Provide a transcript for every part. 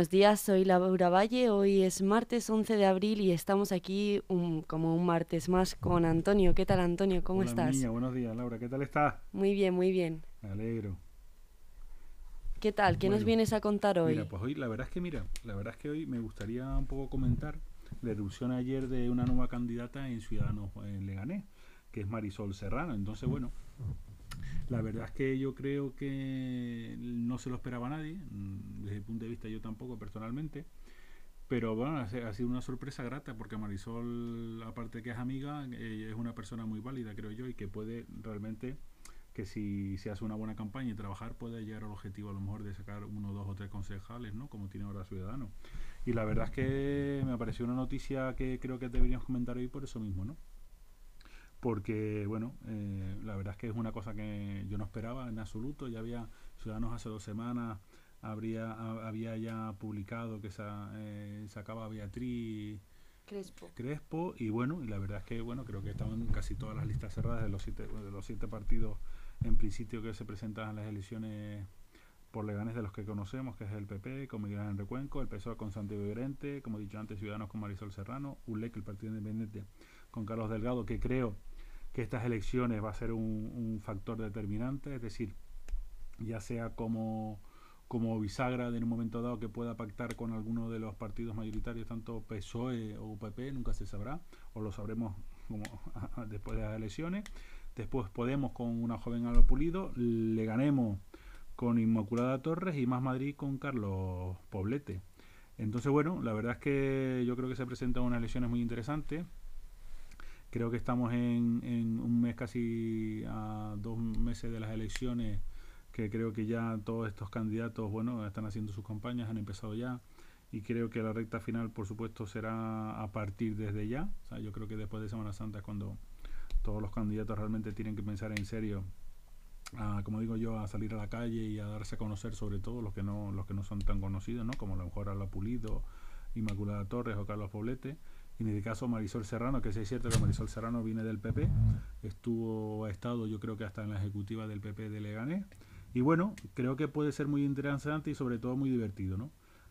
Buenos días, soy Laura Valle. Hoy es martes 11 de abril y estamos aquí como un martes más con Antonio. ¿Qué tal, Antonio? ¿Cómo Hola, estás? Niña, buenos días, Laura. ¿Qué tal estás? Muy bien, muy bien. Me alegro. ¿Qué tal? ¿Qué nos vienes a contar hoy? Mira, pues hoy la verdad es que mira, la verdad es que hoy me gustaría un poco comentar la erupción ayer de una nueva candidata en Ciudadanos en Leganés, que es Marisol Serrano. Entonces, bueno, la verdad es que yo creo que no se lo esperaba nadie, mm, desde el punto de vista yo tampoco personalmente, pero bueno, ha sido una sorpresa grata porque Marisol, aparte que es amiga, es una persona muy válida, creo yo, y que puede realmente, que si se hace una buena campaña y trabajar, puede llegar al objetivo a lo mejor de sacar uno, dos o tres concejales, ¿no? Como tiene ahora Ciudadanos. Y la verdad es que me pareció una noticia que creo que deberíamos comentar hoy por eso mismo, ¿no? Porque bueno, eh, la verdad es que es una cosa que yo no esperaba en absoluto. Ya había Ciudadanos hace dos semanas, habría, había ya publicado que sa, eh, sacaba Beatriz Crespo. Crespo y bueno, y la verdad es que bueno, creo que estaban casi todas las listas cerradas de los siete, de los siete partidos en principio que se presentan en las elecciones por Leganes de los que conocemos, que es el PP, con Miguel en Recuenco, el PSOE con Santiago Llorente, como he dicho antes, Ciudadanos con Marisol Serrano, ULEC, el Partido Independiente, con Carlos Delgado, que creo que estas elecciones va a ser un, factor determinante, es decir, ya sea como, como bisagra en un momento dado que pueda pactar con alguno de los partidos mayoritarios, tanto PSOE o UPP, nunca se sabrá, o lo sabremos como después de las elecciones. Después Podemos con una joven Alba Pulido, le ganemos con Inmaculada Torres y Más Madrid con Carlos Poblete. Entonces, bueno, la verdad es que yo creo que se presentan unas elecciones muy interesantes. Creo que estamos en, un mes casi a dos meses de las elecciones, que creo que ya todos estos candidatos, bueno, están haciendo sus campañas, han empezado ya, y creo que la recta final, por supuesto, será a partir desde ya. O sea, yo creo que después de Semana Santa es cuando todos los candidatos realmente tienen que pensar en serio, a, como digo yo, a salir a la calle y a darse a conocer, sobre todo los que no, los que no son tan conocidos, ¿no? Como a lo mejor Ala Pulido, Inmaculada Torres o Carlos Poblete en este caso Marisol Serrano, que sí es cierto que Marisol Serrano viene del PP, estuvo, ha estado yo creo que hasta en la ejecutiva del PP de Leganés, y bueno, creo que puede ser muy interesante y sobre todo muy divertido, ¿no?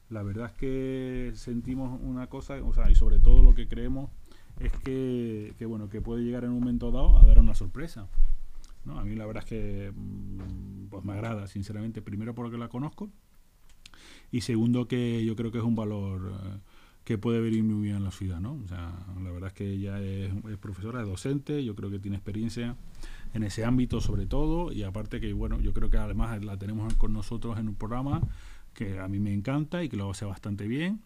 La verdad es que sentimos una cosa, o sea, y sobre todo lo que creemos es que, que bueno, que puede llegar en un momento dado a dar una sorpresa. ¿no? A mí la verdad es que mm, pues me agrada, sinceramente, primero porque la conozco y segundo que yo creo que es un valor eh, que puede venir muy bien en la ciudad, ¿no? O sea, la verdad es que ella es, profesora, es docente, yo creo que tiene experiencia en ese ámbito sobre todo y aparte que, bueno, yo creo que además la tenemos con nosotros en un programa que a mí me encanta y que lo hace bastante bien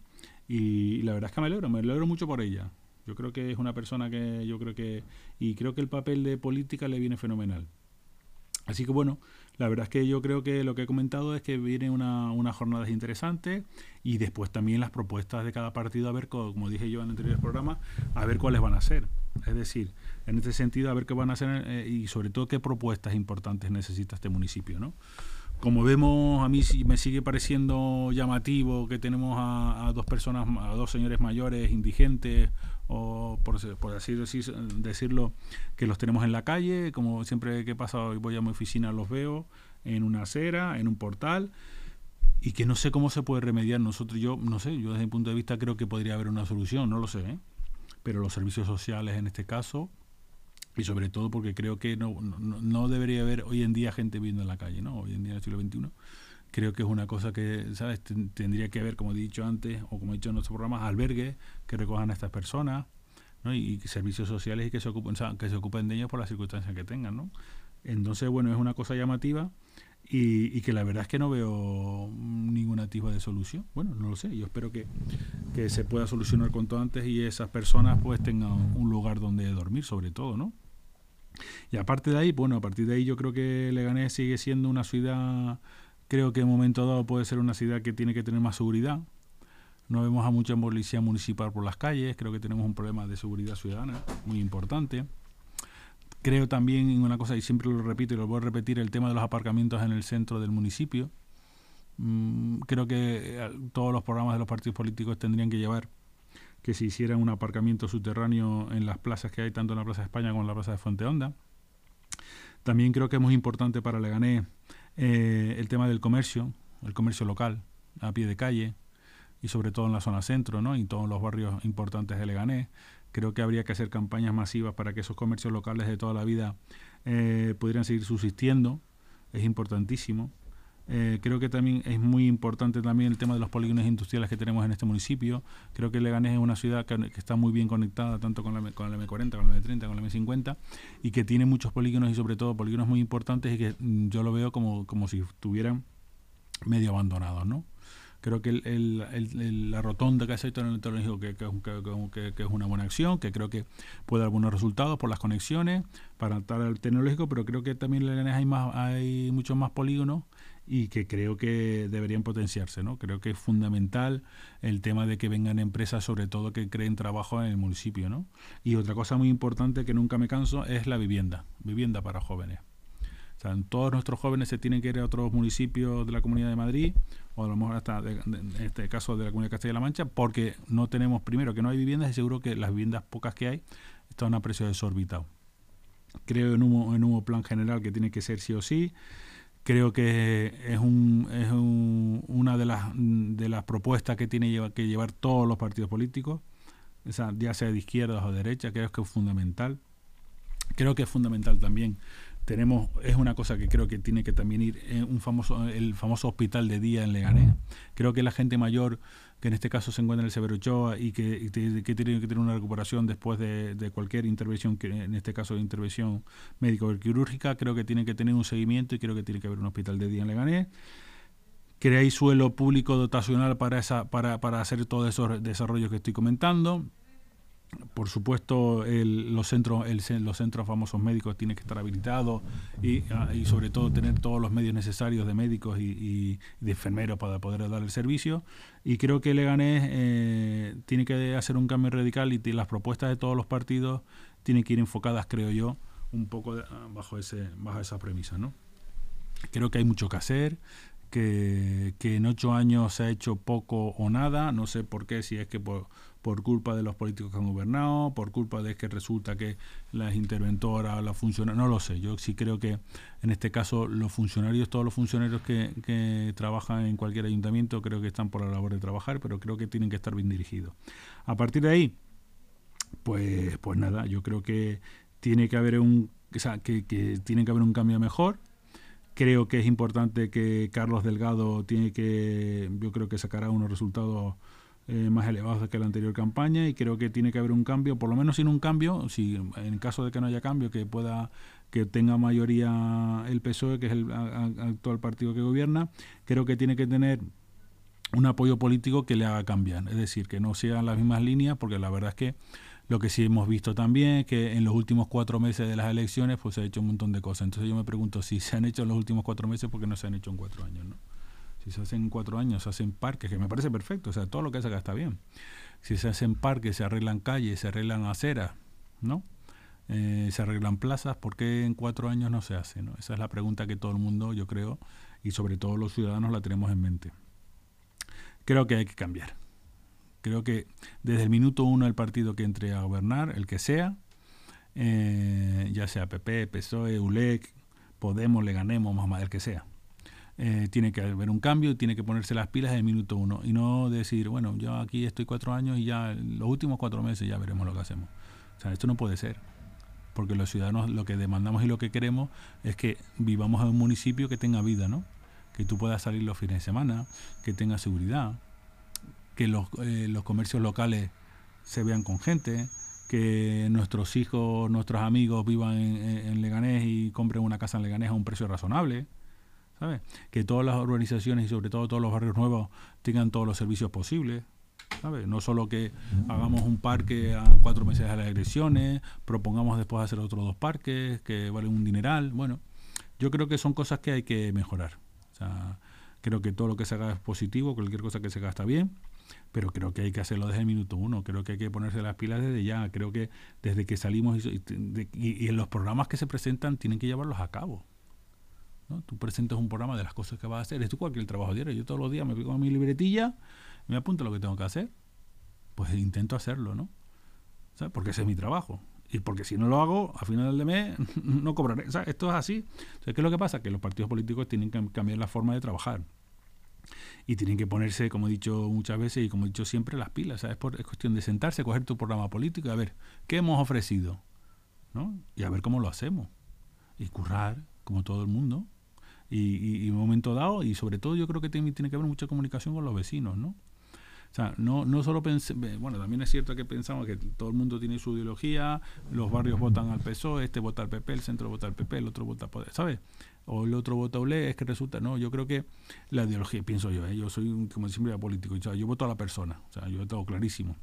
y, la verdad es que me alegro, me alegro mucho por ella. Yo creo que es una persona que yo creo que y creo que el papel de política le viene fenomenal. Así que bueno, la verdad es que yo creo que lo que he comentado es que viene una, una jornada interesante y después también las propuestas de cada partido, a ver, como dije yo en el anterior programa, a ver cuáles van a ser. Es decir, en este sentido, a ver qué van a hacer eh, y sobre todo qué propuestas importantes necesita este municipio, ¿no? Como vemos, a mí me sigue pareciendo llamativo que tenemos a, dos personas, a dos señores mayores indigentes, o por, así decirlo, que los tenemos en la calle, como siempre que pasa, voy a mi oficina los veo, en una acera, en un portal, y que no sé cómo se puede remediar. Nosotros, yo no sé, yo desde mi punto de vista creo que podría haber una solución, no lo sé, ¿eh? pero los servicios sociales en este caso y sobre todo porque creo que no, no, debería haber hoy en día gente viviendo en la calle, ¿no? Hoy en día en el siglo XXI creo que es una cosa que, ¿sabes? Tendría que haber, como he dicho antes, o como he dicho en nuestro programa, albergues que recojan a estas personas, ¿no? Y, servicios sociales y que se ocupen, que se ocupen de ellos por las circunstancias que tengan, ¿no? Entonces, bueno, es una cosa llamativa y, que la verdad es que no veo ningún atisbo de solución. Bueno, no lo sé, yo espero que, que se pueda solucionar cuanto antes y esas personas pues tengan un lugar donde dormir, sobre todo, ¿no? Y aparte de ahí, bueno, a partir de ahí yo creo que Leganés sigue siendo una ciudad, creo que en un momento dado puede ser una ciudad que tiene que tener más seguridad. No vemos a mucha policía municipal por las calles, creo que tenemos un problema de seguridad ciudadana muy importante. Creo también en una cosa, y siempre lo repito y lo voy a repetir, el tema de los aparcamientos en el centro del municipio. Mm, creo que eh, todos los programas de los partidos políticos tendrían que llevar que se hiciera un aparcamiento subterráneo en las plazas que hay, tanto en la Plaza de España como en la Plaza de Fuente Honda. También creo que es muy importante para Leganés eh, el tema del comercio, el comercio local, a pie de calle. y sobre todo en la zona centro, ¿no? Y todos los barrios importantes de Leganés. Creo que habría que hacer campañas masivas para que esos comercios locales de toda la vida eh, pudieran seguir subsistiendo. Es importantísimo. Eh, creo que también es muy importante también el tema de los polígonos industriales que tenemos en este municipio. Creo que Leganés es una ciudad que, está muy bien conectada tanto con la, con la M40, con la M30, con la M50 y que tiene muchos polígonos y sobre todo polígonos muy importantes y que mm, yo lo veo como, como si estuvieran medio abandonados, ¿no? Creo que el, la rotonda que hace el tecnológico que, que, que, es una buena acción, que creo que puede dar buenos resultados por las conexiones para adaptar al tecnológico, pero creo que también en hay, más, hay muchos más polígonos y que creo que deberían potenciarse. ¿no? Creo que es fundamental el tema de que vengan empresas, sobre todo que creen trabajo en el municipio. ¿no? Y otra cosa muy importante que nunca me canso es la vivienda, vivienda para jóvenes. Todos nuestros jóvenes se tienen que ir a otros municipios de la Comunidad de Madrid, o a lo mejor hasta en este caso de la Comunidad de Castilla-La Mancha, porque no tenemos, primero, que no hay viviendas y seguro que las viviendas pocas que hay están a precio desorbitado. Creo en un, en un plan general que tiene que ser sí o sí creo que es, un, es una de las, de las propuestas que tiene que llevar todos los partidos políticos, ya sea de izquierda o de derecha, creo que es fundamental. Creo que es fundamental también tenemos es una cosa que creo que tiene que también ir en un famoso el famoso hospital de día en Leganés creo que la gente mayor que en este caso se encuentra en el Severo Ochoa y que, tiene que tener una recuperación después de, cualquier intervención que en este caso de intervención médico o quirúrgica creo que tiene que tener un seguimiento y creo que tiene que haber un hospital de día en Leganés. Que hay suelo público dotacional para esa para, para hacer todos esos desarrollos que estoy comentando por supuesto, los, centros, los centros famosos médicos tienen que estar habilitados ah, y, sobre todo tener todos los medios necesarios de médicos y, de enfermeros para poder dar el servicio. Y creo que Leganés eh, tiene que hacer un cambio radical y las propuestas de todos los partidos tienen que ir enfocadas, creo yo, un poco ah, bajo, ese, bajo esa premisa. ¿no? Creo que hay mucho que hacer, que, que en ocho años se ha hecho poco o nada, no sé por qué, si es que por por culpa de los políticos que han gobernado, por culpa de que resulta que las interventoras, las funcionarios, no lo sé, yo sí creo que en este caso los funcionarios, todos los funcionarios que, trabajan en cualquier ayuntamiento, creo que están por la labor de trabajar, pero creo que tienen que estar bien dirigidos. A partir de ahí, pues, pues nada, yo creo que tiene que haber un, o sea, que, que tiene que haber un cambio mejor. Creo que es importante que Carlos Delgado tiene que, yo creo que sacará unos resultados eh, más elevados que la anterior campaña y creo que tiene que haber un cambio, por lo menos sin un cambio, si en caso de que no haya cambio, que pueda que tenga mayoría el PSOE, que es el actual partido que gobierna, creo que tiene que tener un apoyo político que le haga cambiar, es decir, que no sean las mismas líneas, porque la verdad es que lo que sí hemos visto también es que en los últimos cuatro meses de las elecciones pues se ha hecho un montón de cosas. Entonces yo me pregunto si se han hecho en los últimos cuatro meses, ¿por qué no se han hecho en cuatro años? ¿no? Si se hacen cuatro años, se hacen parques, que me parece perfecto, o sea, todo lo que hace acá está bien. Si se hacen parques, se arreglan calles, se arreglan aceras, ¿no? Eh, se arreglan plazas, ¿por qué en cuatro años no se hace? ¿no? Esa es la pregunta que todo el mundo, yo creo, y sobre todo los ciudadanos la tenemos en mente. Creo que hay que cambiar. Creo que desde el minuto uno el partido que entre a gobernar, el que sea, eh, ya sea PP, PSOE, ULEC, Podemos, le ganemos, más el que sea eh, tiene que haber un cambio y tiene que ponerse las pilas en el minuto uno y no decir, bueno, yo aquí estoy cuatro años y ya los últimos cuatro meses ya veremos lo que hacemos. O sea, esto no puede ser, porque los ciudadanos lo que demandamos y lo que queremos es que vivamos en un municipio que tenga vida, ¿no? Que tú puedas salir los fines de semana, que tenga seguridad, que los, eh, los comercios locales se vean con gente, que nuestros hijos, nuestros amigos vivan en, en Leganés y compren una casa en Leganés a un precio razonable que todas las organizaciones y sobre todo todos los barrios nuevos tengan todos los servicios posibles. No solo que hagamos un parque a cuatro meses de las elecciones, propongamos después hacer otros dos parques que valen un dineral. Bueno, yo creo que son cosas que hay que mejorar. creo que todo lo que se haga es positivo, cualquier cosa que se haga está bien, pero creo que hay que hacerlo desde el minuto uno, creo que hay que ponerse las pilas desde ya, creo que desde que salimos y, y en los programas que se presentan tienen que llevarlos a cabo. Tú presentas un programa de las cosas que vas a hacer. Es cualquier trabajo diario. Yo todos los días me pico mi libretilla, me apunto lo que tengo que hacer. Pues intento hacerlo, ¿no? Porque ese es mi trabajo. Y porque si no lo hago, a final de mes no cobraré. esto es así. ¿qué es lo que pasa? Que los partidos políticos tienen que cambiar la forma de trabajar. y tienen que ponerse, como he dicho muchas veces y como he dicho siempre, las pilas. ¿sabes? Es cuestión de sentarse, coger tu programa político y a ver, ¿qué hemos ofrecido? ¿no? Y a ver cómo lo hacemos. Y currar, como todo el mundo. Y, en un momento dado, y sobre todo yo creo que tiene, tiene que haber mucha comunicación con los vecinos, ¿no? O sea, no, no solo bueno, también es cierto que pensamos que todo el mundo tiene su ideología, los barrios votan al PSOE, este vota al PP, el centro vota al PP, el otro vota al Poder, ¿sabes? O el otro vota a ULE, es que resulta, no, yo creo que la ideología, pienso yo, ¿eh? yo soy como siempre político, yo voto a la persona, o sea, yo todo clarísimo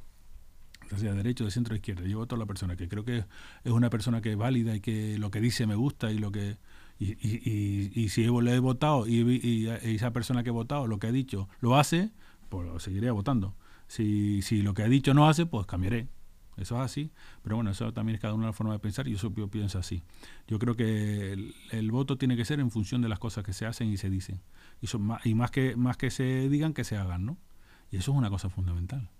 sea derecho, de centro, izquierda. Yo voto a la persona que creo que es una persona que es válida y que lo que dice me gusta y lo que y, y, y, si le he votado y, esa persona que he votado lo que ha dicho lo hace, pues seguiré votando. Si, si lo que ha dicho no hace, pues cambiaré. Eso es así. Pero bueno, eso también es cada una la forma de pensar y yo, pienso así. Yo creo que el, voto tiene que ser en función de las cosas que se hacen y se dicen. Y, son más, y más, que, más que se digan, que se hagan, ¿no? Y eso es una cosa fundamental.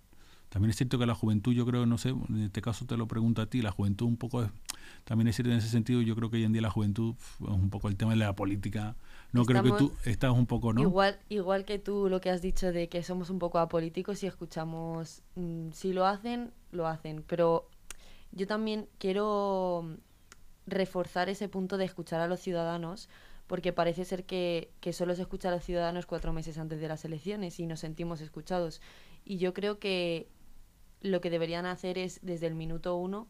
También es cierto que la juventud, yo creo, no sé, en este caso te lo pregunto a ti, la juventud un poco es, también es cierto en ese sentido, yo creo que hoy en día la juventud es un poco el tema de la política. No creo que tú estás un poco, ¿no? Igual, igual que tú lo que has dicho de que somos un poco apolíticos y escuchamos, mm, si lo hacen, lo hacen, pero yo también quiero reforzar ese punto de escuchar a los ciudadanos porque parece ser que, que, solo se escucha a los ciudadanos cuatro meses antes de las elecciones y nos sentimos escuchados. Y yo creo que lo que deberían hacer es desde el minuto uno,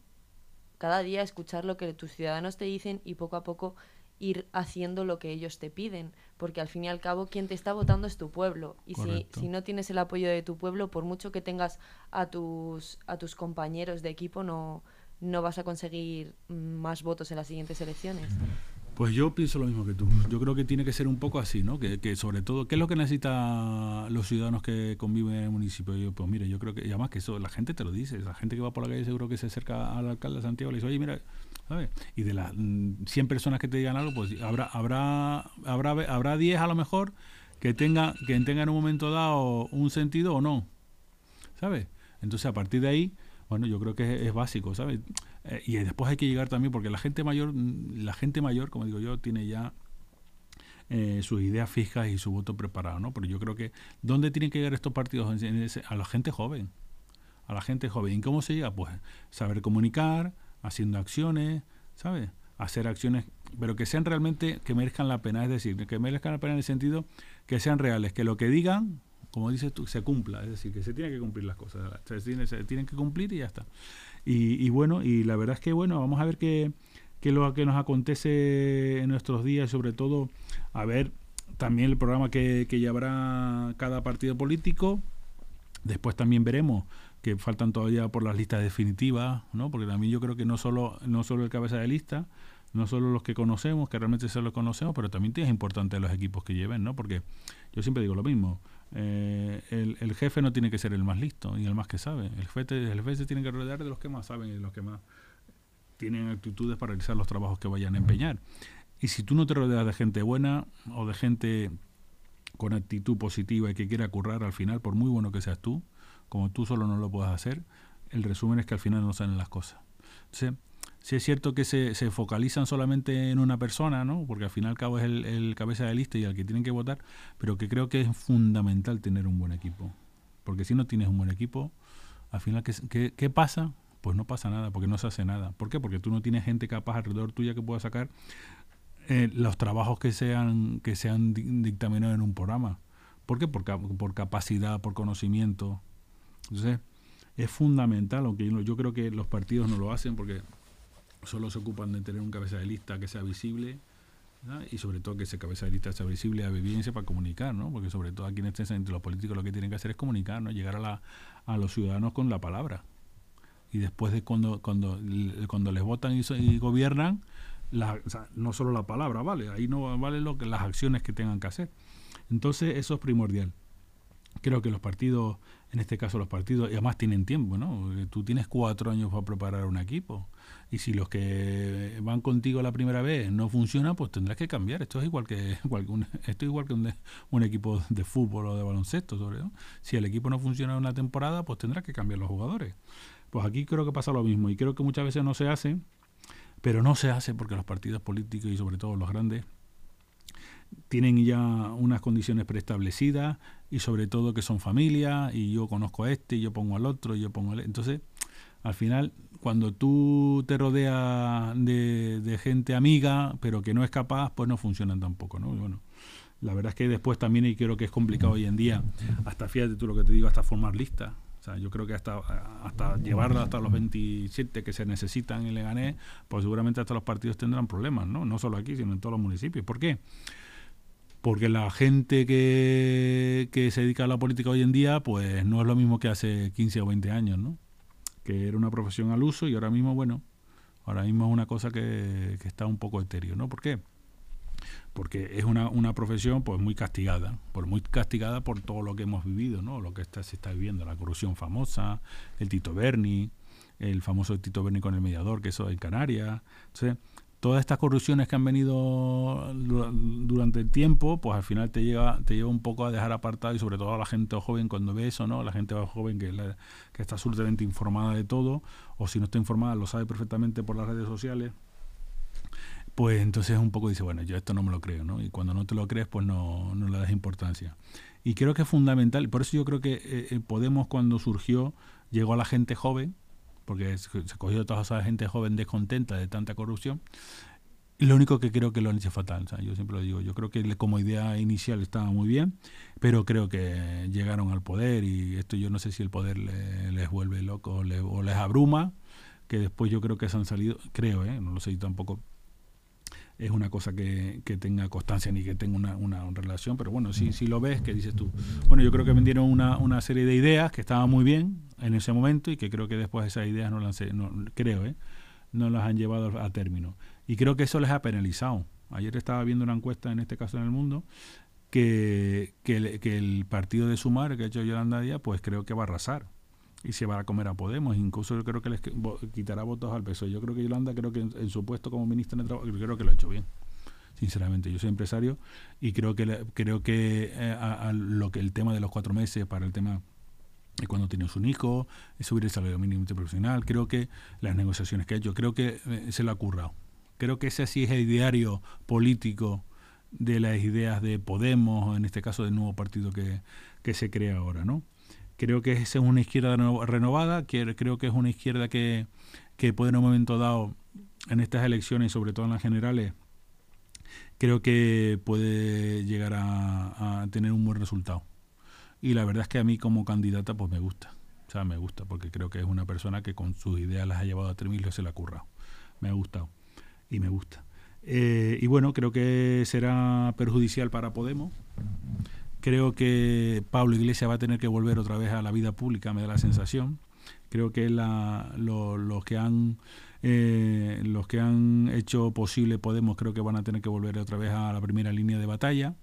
cada día escuchar lo que tus ciudadanos te dicen y poco a poco ir haciendo lo que ellos te piden, porque al fin y al cabo quien te está votando es tu pueblo y si, si, no tienes el apoyo de tu pueblo, por mucho que tengas a tus a tus compañeros de equipo no no vas a conseguir más votos en las siguientes elecciones. Pues yo pienso lo mismo que tú. Yo creo que tiene que ser un poco así, ¿no? Que, que sobre todo, ¿qué es lo que necesitan los ciudadanos que conviven en el municipio? Yo, pues mire, yo creo que, y además que eso, la gente te lo dice, la gente que va por la calle seguro que se acerca al alcalde de Santiago y le dice, oye, mira, ¿sabes? Y de las 100 mm, personas que te digan algo, pues habrá habrá habrá habrá 10 a lo mejor que tenga que tengan en un momento dado un sentido o no, ¿sabes? Entonces a partir de ahí, bueno, yo creo que es, básico, ¿sabes? Eh, y después hay que llegar también, porque la gente mayor, la gente mayor, como digo yo, tiene ya eh, sus ideas fijas y su voto preparado, ¿no? Pero yo creo que, ¿dónde tienen que llegar estos partidos? a la gente joven. A la gente joven. ¿Y cómo se llega? Pues saber comunicar, haciendo acciones, ¿sabes? Hacer acciones, pero que sean realmente, que merezcan la pena. Es decir, que merezcan la pena en el sentido que sean reales, que lo que digan, como dices tú, se cumpla. Es decir, que se tienen que cumplir las cosas. Se, se tienen que cumplir y ya está. Y, bueno, y la verdad es que bueno, vamos a ver qué, qué lo que nos acontece en nuestros días, sobre todo a ver también el programa que, que llevará cada partido político. Después también veremos que faltan todavía por las listas definitivas, ¿no? Porque también yo creo que no solo, no solo el cabeza de lista, no solo los que conocemos, que realmente se los conocemos, pero también es importante los equipos que lleven, ¿no? Porque yo siempre digo lo mismo, eh, el, jefe no tiene que ser el más listo y el más que sabe. El jefe, el jefe se tiene que rodear de los que más saben y de los que más tienen actitudes para realizar los trabajos que vayan a empeñar. Y si tú no te rodeas de gente buena o de gente con actitud positiva y que quiera currar al final, por muy bueno que seas tú, como tú solo no lo puedas hacer, el resumen es que al final no salen las cosas. Entonces, si es cierto que se, se, focalizan solamente en una persona, ¿no? porque al final al cabo es el, cabeza de lista y al que tienen que votar, pero que creo que es fundamental tener un buen equipo. Porque si no tienes un buen equipo, al final, ¿qué, qué, pasa? Pues no pasa nada, porque no se hace nada. ¿Por qué? Porque tú no tienes gente capaz alrededor tuya que pueda sacar eh, los trabajos que sean, que sean dictaminados en un programa. ¿Por qué? Por, por capacidad, por conocimiento. Entonces, es fundamental, aunque yo, yo creo que los partidos no lo hacen porque solo se ocupan de tener un cabeza de lista que sea visible y sobre todo que ese cabeza de lista sea visible a evidencia para comunicar, ¿no? porque sobre todo aquí en este centro los políticos lo que tienen que hacer es comunicar, ¿no? llegar a, la, a los ciudadanos con la palabra. Y después de cuando, cuando, cuando les votan y, gobiernan, la, no solo la palabra vale, ahí no vale lo que las acciones que tengan que hacer. Entonces eso es primordial. Creo que los partidos, en este caso los partidos, y además tienen tiempo, ¿no? Tú tienes cuatro años para preparar un equipo y si los que van contigo la primera vez no funcionan, pues tendrás que cambiar. Esto es igual que un, esto es igual que un, equipo de fútbol o de baloncesto, sobre todo. Si el equipo no funciona en una temporada, pues tendrás que cambiar los jugadores. Pues aquí creo que pasa lo mismo y creo que muchas veces no se hace, pero no se hace porque los partidos políticos y sobre todo los grandes tienen ya unas condiciones preestablecidas y sobre todo que son familia y yo conozco a este y yo pongo al otro y yo pongo al... E-. Entonces, al final, cuando tú te rodeas de, gente amiga, pero que no es capaz, pues no funcionan tampoco, ¿no? bueno, la verdad es que después también y creo que es complicado hoy en día, hasta fíjate tú lo que te digo, hasta formar listas. O sea, yo creo que hasta, hasta llevarla hasta los 27 que se necesitan en Leganés, pues seguramente hasta los partidos tendrán problemas, ¿no? No solo aquí, sino en todos los municipios. ¿Por qué? Porque la gente que, que se dedica a la política hoy en día, pues no es lo mismo que hace 15 o 20 años, ¿no? Que era una profesión al uso y ahora mismo, bueno, ahora mismo es una cosa que, que está un poco etéreo, ¿no? ¿Por qué? porque es una, una profesión pues muy castigada, por muy castigada por todo lo que hemos vivido, ¿no? Lo que está, se está viviendo, la corrupción famosa, el Tito Berni, el famoso Tito Berni con el mediador, que eso en Canarias. Entonces, todas estas corrupciones que han venido durante el tiempo, pues al final te lleva, te lleva un poco a dejar apartado y sobre todo a la gente joven cuando ve eso, ¿no? La gente joven que, que está absolutamente informada de todo, o si no está informada lo sabe perfectamente por las redes sociales pues entonces un poco dice, bueno, yo esto no me lo creo, ¿no? Y cuando no te lo crees, pues no, no le das importancia. Y creo que es fundamental, por eso yo creo que eh, eh, Podemos cuando surgió llegó a la gente joven, porque se, cogió toda esa gente joven descontenta de tanta corrupción, lo único que creo que lo han hecho fatal, yo siempre lo digo, yo creo que como idea inicial estaba muy bien, pero creo que llegaron al poder y esto yo no sé si el poder les vuelve loco o les abruma, que después yo creo que se han salido, creo, ¿eh? no lo sé tampoco, es una cosa que, tenga constancia ni que tenga una, una, relación, pero bueno, si, si lo ves, ¿qué dices tú? Bueno, yo creo que vendieron una, una serie de ideas que estaban muy bien en ese momento y que creo que después esas ideas no las, no, creo, ¿eh? no las han llevado a término. Y creo que eso les ha penalizado. Ayer estaba viendo una encuesta, en este caso en el mundo, que, que, el, que el partido de Sumar, que ha hecho Yolanda Díaz, pues creo que va a arrasar y se va a comer a Podemos. Incluso yo creo que les quitará votos al PSOE. Yo creo que Yolanda, creo que en, su puesto como ministra de Trabajo, creo que lo ha hecho bien. Sinceramente, yo soy empresario y creo que creo que eh, a, lo que el tema de los cuatro meses para el tema de cuando tienes un hijo, subir el salario mínimo profesional, creo que las negociaciones que ha hecho, creo que eh, se lo ha currado. Creo que ese sí es el diario político de las ideas de Podemos, en este caso del nuevo partido que, que se crea ahora, ¿no? Creo que es una izquierda renovada, creo que es una izquierda que, que puede en un momento dado, en estas elecciones, sobre todo en las generales, creo que puede llegar a, tener un buen resultado. Y la verdad es que a mí como candidata pues me gusta. O sea, me gusta porque creo que es una persona que con sus ideas las ha llevado a término y se la ha currado. Me ha gustado y me gusta. Eh, y bueno, creo que será perjudicial para Podemos Creo que Pablo Iglesias va a tener que volver otra vez a la vida pública, me da la sensación. Creo que la, los que han eh, los que han hecho posible Podemos creo que van a tener que volver otra vez a la primera línea de batalla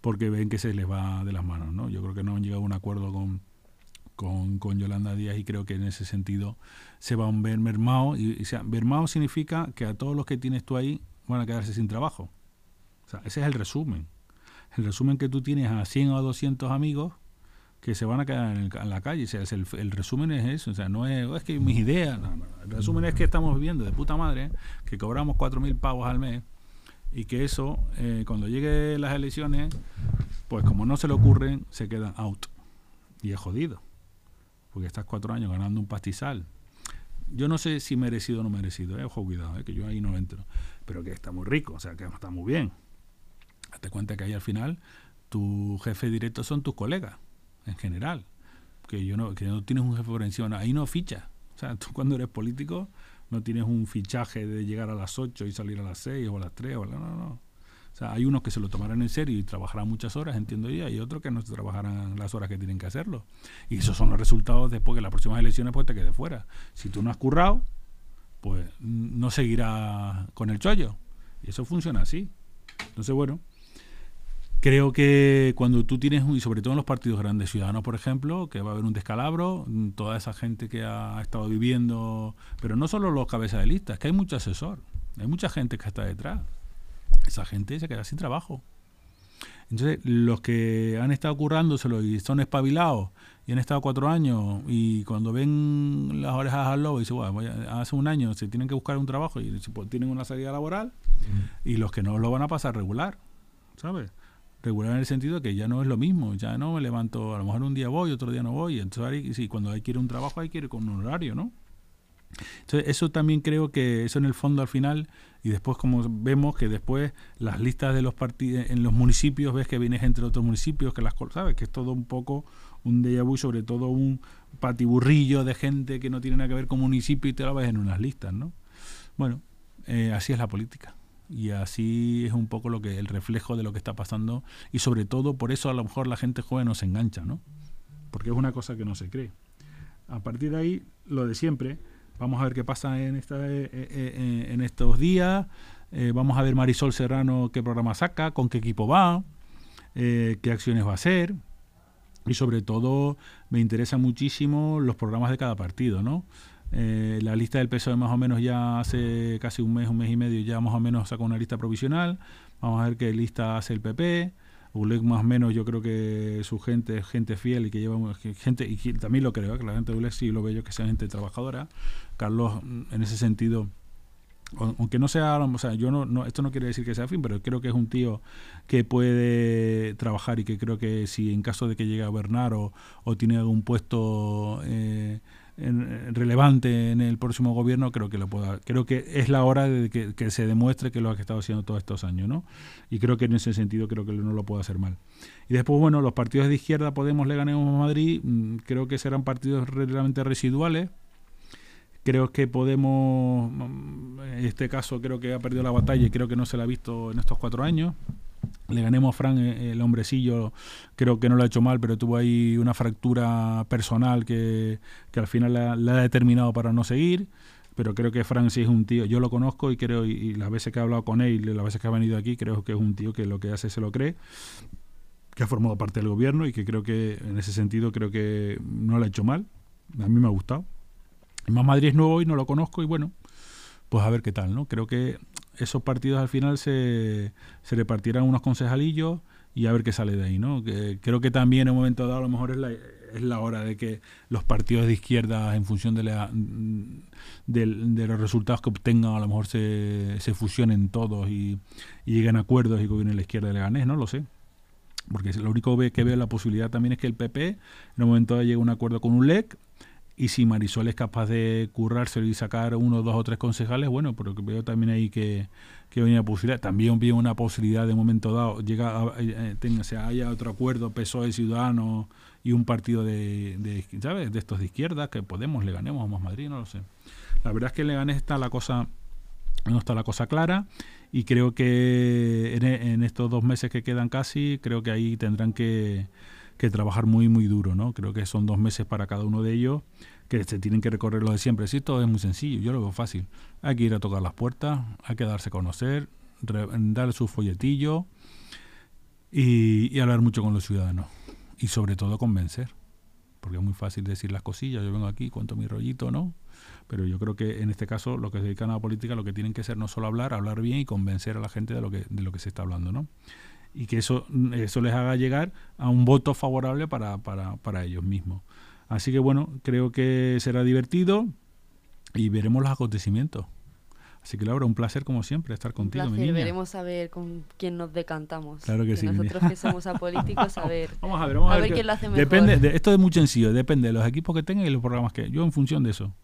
porque ven que se les va de las manos. ¿no? Yo creo que no han llegado a un acuerdo con, con, Yolanda Díaz y creo que en ese sentido se van a ver mermado. Y, y significa que a todos los que tienes tú ahí van a quedarse sin trabajo. O sea, ese es el resumen el resumen que tú tienes a 100 o 200 amigos que se van a quedar en, la calle. O sea, el, resumen es eso. O sea, no es, es que mis ideas. El resumen es que estamos viviendo de puta madre, que cobramos 4.000 pavos al mes y que eso, eh, cuando lleguen las elecciones, pues como no se le ocurren, se quedan out. Y es jodido. Porque estás cuatro años ganando un pastizal. Yo no sé si merecido o no merecido, eh, ojo, cuidado, eh, que yo ahí no entro. Pero que está muy rico, o sea, que está muy bien. Date cuenta que ahí al final tu jefe directo son tus colegas, en general. Que, yo no, que no tienes un jefe por encima, ahí no fichas. O sea, tú cuando eres político no tienes un fichaje de llegar a las 8 y salir a las 6 o a las 3. O no, no, no. O sea, hay unos que se lo tomarán en serio y trabajarán muchas horas, entiendo yo, y otros que no trabajarán las horas que tienen que hacerlo. Y esos son los resultados después que las próximas elecciones pues te quedes fuera. Si tú no has currado, pues no seguirás con el chollo. Y eso funciona así. Entonces, bueno, Creo que cuando tú tienes, y sobre todo en los partidos grandes, Ciudadanos, por ejemplo, que va a haber un descalabro, mm, toda esa gente que ha estado viviendo, pero no solo los cabezas de lista, es que hay mucho asesor, hay mucha gente que está detrás. Esa gente se queda sin trabajo. Entonces, los que han estado currándoselo y son espabilados y han estado cuatro años y cuando ven las orejas al lobo y dicen, bueno, hace un año se tienen que buscar un trabajo y tienen una salida laboral y los que no lo van a pasar regular ¿sabes? Regular en el sentido que ya no es lo mismo, ya no me levanto, a lo mejor un día voy, otro día no voy, entonces cuando hay que ir a un trabajo hay que ir con un horario, ¿no? Entonces, eso también creo que eso en el fondo al final, y después como vemos que después las listas de los partidos en los municipios, ves que viene gente de otros municipios, que las sabes, que es todo un poco un déjà vu, sobre todo un patiburrillo de gente que no tiene nada que ver con municipio y te lo ves en unas listas, ¿no? Bueno, eh, así es la política. Y así es un poco lo que el reflejo de lo que está pasando y sobre todo por eso a lo mejor la gente joven no se engancha, ¿no? Porque es una cosa que no se cree. A partir de ahí, lo de siempre, Vamos a ver qué pasa en, esta, eh, eh, eh, en estos días. vamos a ver Marisol Serrano qué programa saca, con qué equipo va, qué acciones va a hacer. Y sobre todo me interesa muchísimo los programas de cada partido, ¿no? La lista del PSOE más o menos ya hace casi un mes, un mes y medio ya más o menos sacó una lista provisional. Vamos a ver qué lista hace el PP. ULEC más o menos yo creo que su gente es gente fiel y que lleva gente, y también lo creo, que la gente de ULEC sí lo veo yo que sea gente trabajadora. Carlos, en ese sentido, aunque no sea, o sea, yo no, no, esto no quiere decir que sea fin, pero creo que es un tío que puede trabajar y que creo que si en caso de que llegue a gobernar o, o tiene algún puesto eh, relevante en el próximo gobierno, creo que lo pueda, creo que es la hora de que, se demuestre que lo ha estado haciendo todos estos años, ¿no? Y creo que en ese sentido creo que no lo puede hacer mal. Y después, bueno, los partidos de izquierda, Podemos, le ganemos Madrid, mm, creo que serán partidos relativamente residuales. Creo que Podemos, mm, en este caso, creo que ha perdido la batalla y creo que no se la ha visto en estos cuatro años le ganemos a Fran, eh, el hombrecillo, creo que no lo ha hecho mal, pero tuvo ahí una fractura personal que, al final la, ha determinado para no seguir. Pero creo que Fran sí es un tío, yo lo conozco y creo, y, las veces que he hablado con él, y las veces que ha venido aquí, creo que es un tío que lo que hace se lo cree, que ha formado parte del gobierno y que creo que en ese sentido creo que no lo ha hecho mal. A mí me ha gustado. Y más Madrid es nuevo y no lo conozco y bueno, pues a ver qué tal, ¿no? Creo que esos partidos al final se, se repartirán unos concejalillos y a ver qué sale de ahí, ¿no? Que, creo que también en un momento dado a lo mejor es la, es la hora de que los partidos de izquierda, en función de, la, de, los resultados que obtengan, a lo mejor se, se fusionen todos y, lleguen a acuerdos y gobierne la izquierda de Leganés, no lo sé. Porque lo único que veo la posibilidad también es que el PP en un momento dado llegue a un acuerdo con un LEC y si Marisol es capaz de currárselo y sacar uno, dos o tres concejales, bueno, pero veo también ahí que, que hay una posibilidad. También veo una posibilidad de momento dado, llega eh, tenga, sea, haya otro acuerdo PSOE, Ciudadanos y un partido de, de, ¿sabes? de estos de izquierda, que Podemos, le ganemos a Más Madrid, no lo sé. La verdad es que le gané está la cosa, no está la cosa clara y creo que en, en estos dos meses que quedan casi, creo que ahí tendrán que que trabajar muy, muy duro, ¿no? Creo que son dos meses para cada uno de ellos que se tienen que recorrer lo de siempre. Sí, todo es muy sencillo, yo lo veo fácil. Hay que ir a tocar las puertas, hay que darse a conocer, dar su folletillo y, hablar mucho con los ciudadanos. Y sobre todo convencer, porque es muy fácil decir las cosillas, yo vengo aquí, cuento mi rollito, ¿no? Pero yo creo que en este caso lo que se dedican a la política lo que tienen que ser no solo hablar, hablar bien y convencer a la gente de lo que, de lo que se está hablando, ¿no? Y que eso, eso les haga llegar a un voto favorable para, para, para ellos mismos. Así que bueno, creo que será divertido y veremos los acontecimientos. Así que Laura, un placer como siempre estar contigo. Un placer, veremos a ver con quién nos decantamos. Claro que, sí. Nosotros que somos apolíticos, a ver. vamos a ver, vamos a, ver, quién lo hace mejor. Depende, de, esto es muy sencillo, depende de los equipos que tengan y los programas que. Yo en función de eso.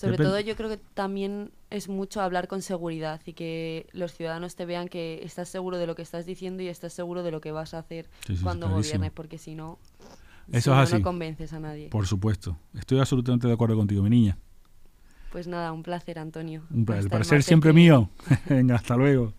Sobre todo yo creo que también es mucho hablar con seguridad y que los ciudadanos te vean que estás seguro de lo que estás diciendo y estás seguro de lo que vas a hacer cuando gobiernes, porque si no, Eso no convences a nadie. Por supuesto. Estoy absolutamente de acuerdo contigo, mi niña. Pues nada, un placer, Antonio. Un placer. Para ser siempre mío. Venga, hasta luego.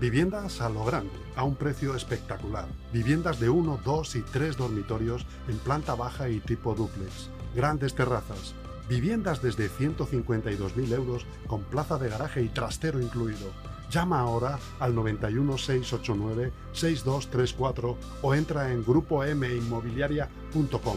Viviendas a lo grande, a un precio espectacular. Viviendas de 1, 2 y 3 dormitorios en planta baja y tipo duplex. Grandes terrazas. Viviendas desde 152.000 euros con plaza de garaje y trastero incluido. Llama ahora al 91 689 6234 o entra en grupominmobiliaria.com.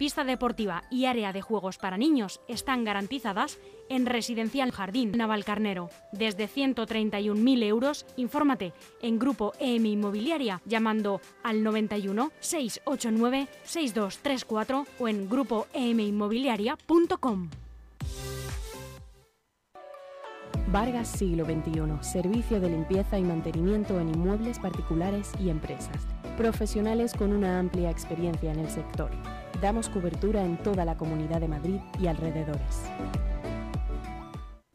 pista deportiva y área de juegos para niños están garantizadas en Residencial Jardín Navalcarnero. Desde 131.000 euros, infórmate en Grupo EM Inmobiliaria llamando al 91 689 6234 o en grupoeminmobiliaria.com. Vargas Siglo XXI, servicio de limpieza y mantenimiento en inmuebles particulares y empresas. Profesionales con una amplia experiencia en el sector Damos cobertura en toda la Comunidad de Madrid y alrededores.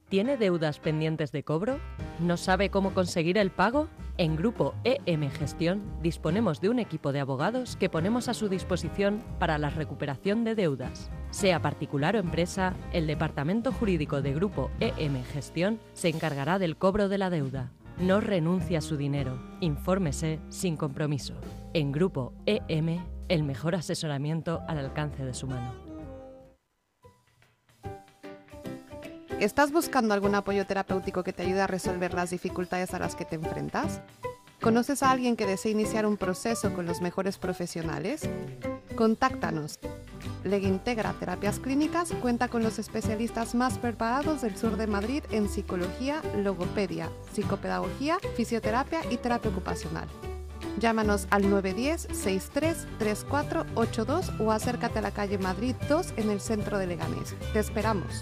¿Tiene deudas pendientes de cobro? ¿No sabe cómo conseguir el pago? En Grupo EM Gestión disponemos de un equipo de abogados que ponemos a su disposición para la recuperación de deudas. Sea particular o empresa, el Departamento Jurídico de Grupo EM Gestión se encargará del cobro de la deuda. No renuncie a su dinero. Infórmese sin compromiso. En Grupo EM el mejor asesoramiento al alcance de su mano. ¿Estás buscando algún apoyo terapéutico que te ayude a resolver las dificultades a las que te enfrentas? ¿Conoces a alguien que desee iniciar un proceso con los mejores profesionales? Contáctanos. Integra Terapias Clínicas cuenta con los especialistas más preparados del sur de Madrid en psicología, logopedia, psicopedagogía, fisioterapia y terapia ocupacional. Llámanos al 910-633482 o acércate a la calle Madrid 2 en el centro de Leganés. Te esperamos.